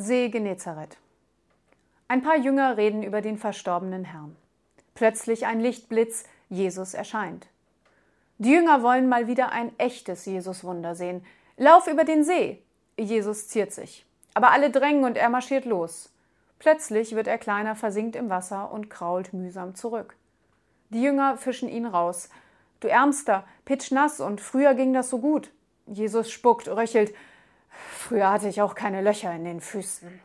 See Genezareth. Ein paar Jünger reden über den verstorbenen Herrn. Plötzlich ein Lichtblitz, Jesus erscheint. Die Jünger wollen mal wieder ein echtes Jesuswunder sehen. Lauf über den See. Jesus ziert sich. Aber alle drängen und er marschiert los. Plötzlich wird er kleiner, versinkt im Wasser und krault mühsam zurück. Die Jünger fischen ihn raus. Du Ärmster, pitschnass und früher ging das so gut. Jesus spuckt, röchelt. Früher hatte ich auch keine Löcher in den Füßen.